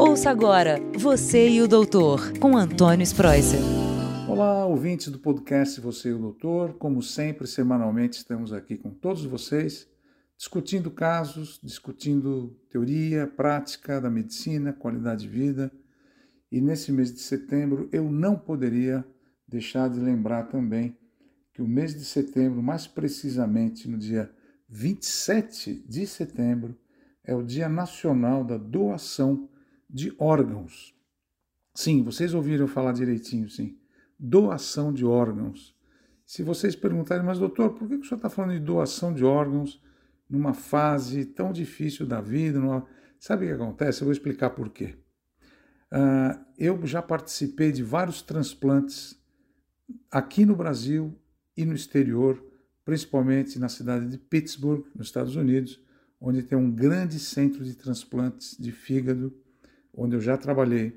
Ouça agora Você e o Doutor, com Antônio Spreuser. Olá, ouvintes do podcast Você e o Doutor. Como sempre, semanalmente estamos aqui com todos vocês, discutindo casos, discutindo teoria, prática da medicina, qualidade de vida. E nesse mês de setembro eu não poderia deixar de lembrar também que o mês de setembro, mais precisamente no dia 27 de setembro, é o Dia Nacional da Doação de Órgãos. Sim, vocês ouviram falar direitinho, sim. Doação de órgãos. Se vocês perguntarem, mas doutor, por que o senhor está falando de doação de órgãos numa fase tão difícil da vida? Numa... Sabe o que acontece? Eu vou explicar por quê. Uh, eu já participei de vários transplantes aqui no Brasil e no exterior, principalmente na cidade de Pittsburgh, nos Estados Unidos, onde tem um grande centro de transplantes de fígado, onde eu já trabalhei.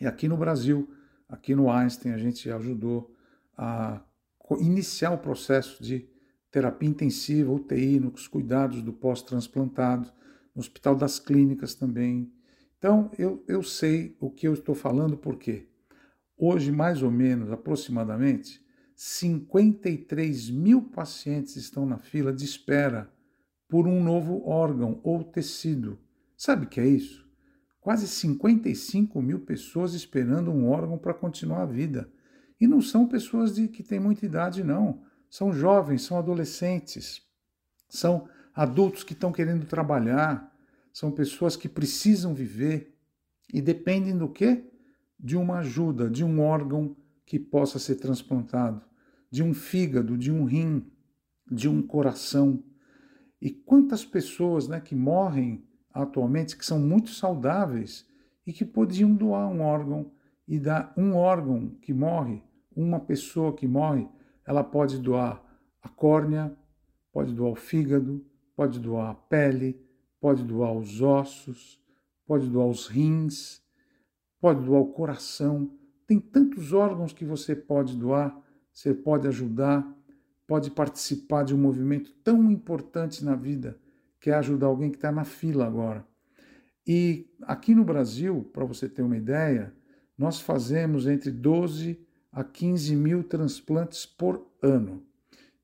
E aqui no Brasil, aqui no Einstein, a gente ajudou a iniciar o processo de terapia intensiva, UTI, nos cuidados do pós-transplantado, no Hospital das Clínicas também. Então, eu, eu sei o que eu estou falando, porque hoje, mais ou menos, aproximadamente, 53 mil pacientes estão na fila de espera por um novo órgão ou tecido. Sabe o que é isso? Quase 55 mil pessoas esperando um órgão para continuar a vida. E não são pessoas de, que têm muita idade, não. São jovens, são adolescentes, são adultos que estão querendo trabalhar, são pessoas que precisam viver e dependem do quê? De uma ajuda, de um órgão que possa ser transplantado, de um fígado, de um rim, de um coração. E quantas pessoas né, que morrem atualmente que são muito saudáveis e que podiam doar um órgão e dar um órgão que morre, uma pessoa que morre, ela pode doar a córnea, pode doar o fígado, pode doar a pele, pode doar os ossos, pode doar os rins, pode doar o coração. Tem tantos órgãos que você pode doar, você pode ajudar, pode participar de um movimento tão importante na vida, que é ajudar alguém que está na fila agora. E aqui no Brasil, para você ter uma ideia, nós fazemos entre 12 a 15 mil transplantes por ano.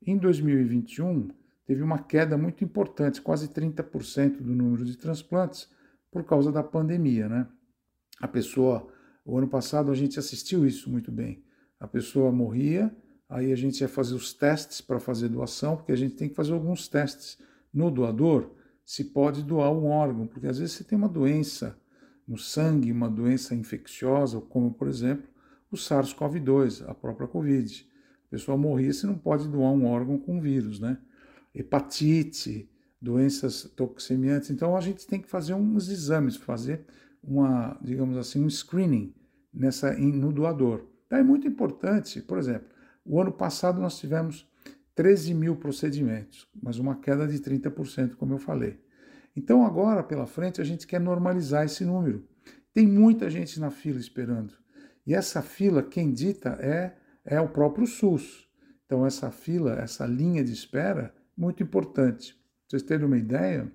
Em 2021, teve uma queda muito importante, quase 30% do número de transplantes, por causa da pandemia. Né? A pessoa o ano passado a gente assistiu isso muito bem. A pessoa morria, aí a gente ia fazer os testes para fazer doação, porque a gente tem que fazer alguns testes no doador se pode doar um órgão, porque às vezes você tem uma doença no sangue, uma doença infecciosa, como por exemplo o SARS-CoV-2, a própria Covid. A pessoa morria, você não pode doar um órgão com vírus, né? Hepatite, doenças toxemiantes. Então a gente tem que fazer uns exames, fazer uma, digamos assim, um screening nessa no doador. Então é muito importante, por exemplo, o ano passado nós tivemos 13 mil procedimentos, mas uma queda de 30%, como eu falei. Então agora pela frente a gente quer normalizar esse número. Tem muita gente na fila esperando. E essa fila, quem dita é, é o próprio SUS. Então essa fila, essa linha de espera, muito importante. Pra vocês terem uma ideia,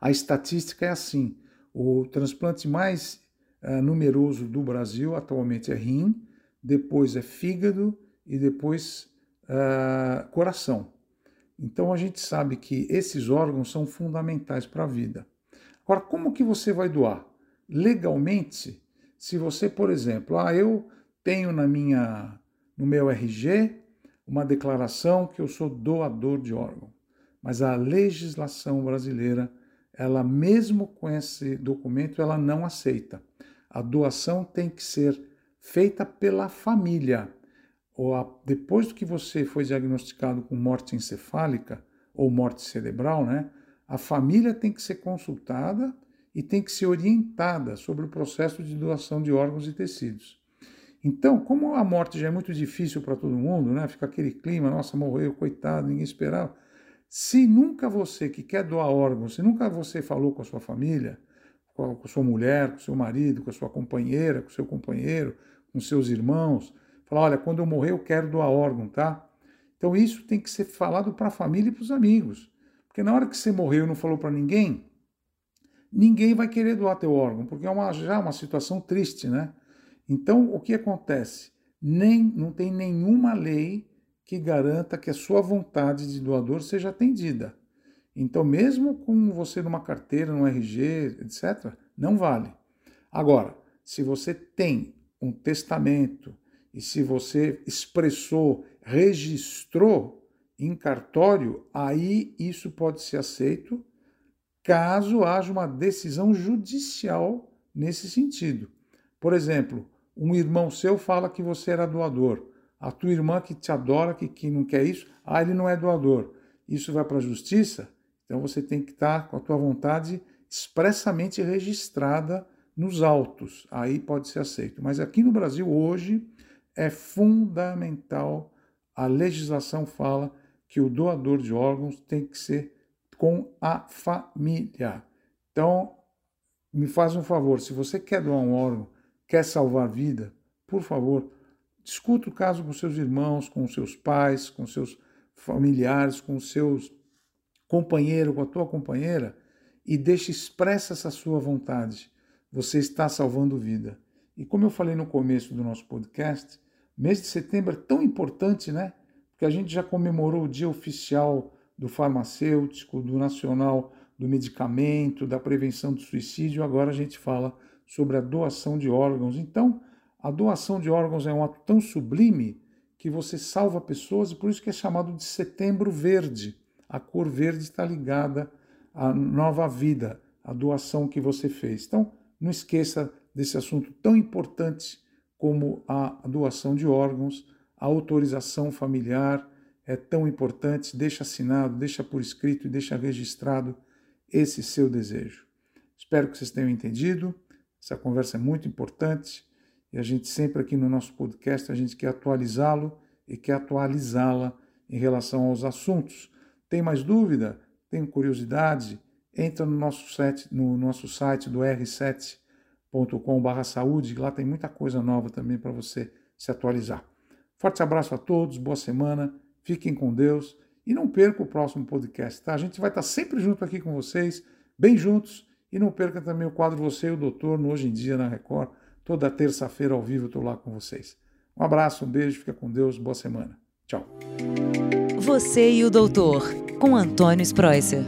a estatística é assim: o transplante mais uh, numeroso do Brasil atualmente é rim, depois é fígado e depois uh, coração. Então a gente sabe que esses órgãos são fundamentais para a vida. Agora, como que você vai doar? Legalmente, se você, por exemplo, ah, eu tenho na minha no meu RG uma declaração que eu sou doador de órgão, mas a legislação brasileira ela mesmo com esse documento, ela não aceita. A doação tem que ser feita pela família. Ou a, depois do que você foi diagnosticado com morte encefálica ou morte cerebral, né, a família tem que ser consultada e tem que ser orientada sobre o processo de doação de órgãos e tecidos. Então, como a morte já é muito difícil para todo mundo, né? Fica aquele clima, nossa, morreu, coitado, ninguém esperava. Se nunca você que quer doar órgãos, se nunca você falou com a sua família, com a sua mulher, com o seu marido, com a sua companheira, com o seu companheiro, com seus irmãos, falar, olha, quando eu morrer eu quero doar órgão, tá? Então isso tem que ser falado para a família e para os amigos. Porque na hora que você morreu e não falou para ninguém, ninguém vai querer doar teu órgão, porque é uma, já uma situação triste, né? Então, o que acontece? Nem, não tem nenhuma lei que garanta que a sua vontade de doador seja atendida. Então, mesmo com você numa carteira, no RG, etc., não vale. Agora, se você tem um testamento e se você expressou, registrou em cartório, aí isso pode ser aceito caso haja uma decisão judicial nesse sentido. Por exemplo, um irmão seu fala que você era doador. A tua irmã que te adora, que, que não quer isso, ah, ele não é doador. Isso vai para a justiça? Então você tem que estar com a tua vontade expressamente registrada nos autos. Aí pode ser aceito. Mas aqui no Brasil hoje é fundamental, a legislação fala que o doador de órgãos tem que ser com a família. Então, me faz um favor, se você quer doar um órgão, quer salvar vida, por favor, discuta o caso com seus irmãos, com seus pais, com seus familiares, com seus companheiro, com a tua companheira e deixe expressa essa sua vontade. Você está salvando vida. E como eu falei no começo do nosso podcast, mês de setembro é tão importante, né? Porque a gente já comemorou o dia oficial do farmacêutico, do nacional do medicamento, da prevenção do suicídio, agora a gente fala sobre a doação de órgãos. Então, a doação de órgãos é um ato tão sublime que você salva pessoas e por isso que é chamado de Setembro Verde. A cor verde está ligada à nova vida, à doação que você fez. Então, não esqueça desse assunto tão importante como a doação de órgãos, a autorização familiar é tão importante. Deixa assinado, deixa por escrito e deixa registrado esse seu desejo. Espero que vocês tenham entendido. Essa conversa é muito importante e a gente sempre aqui no nosso podcast a gente quer atualizá-lo e quer atualizá-la em relação aos assuntos. Tem mais dúvida? Tem curiosidade? Entra no nosso site, no nosso site do r7.com/saúde, lá tem muita coisa nova também para você se atualizar. Forte abraço a todos, boa semana, fiquem com Deus e não perca o próximo podcast, tá? A gente vai estar sempre junto aqui com vocês, bem juntos, e não perca também o quadro Você e o Doutor no Hoje em Dia na Record. Toda terça-feira ao vivo eu estou lá com vocês. Um abraço, um beijo, fica com Deus, boa semana. Tchau. Você e o Doutor, com Antônio Spreuser.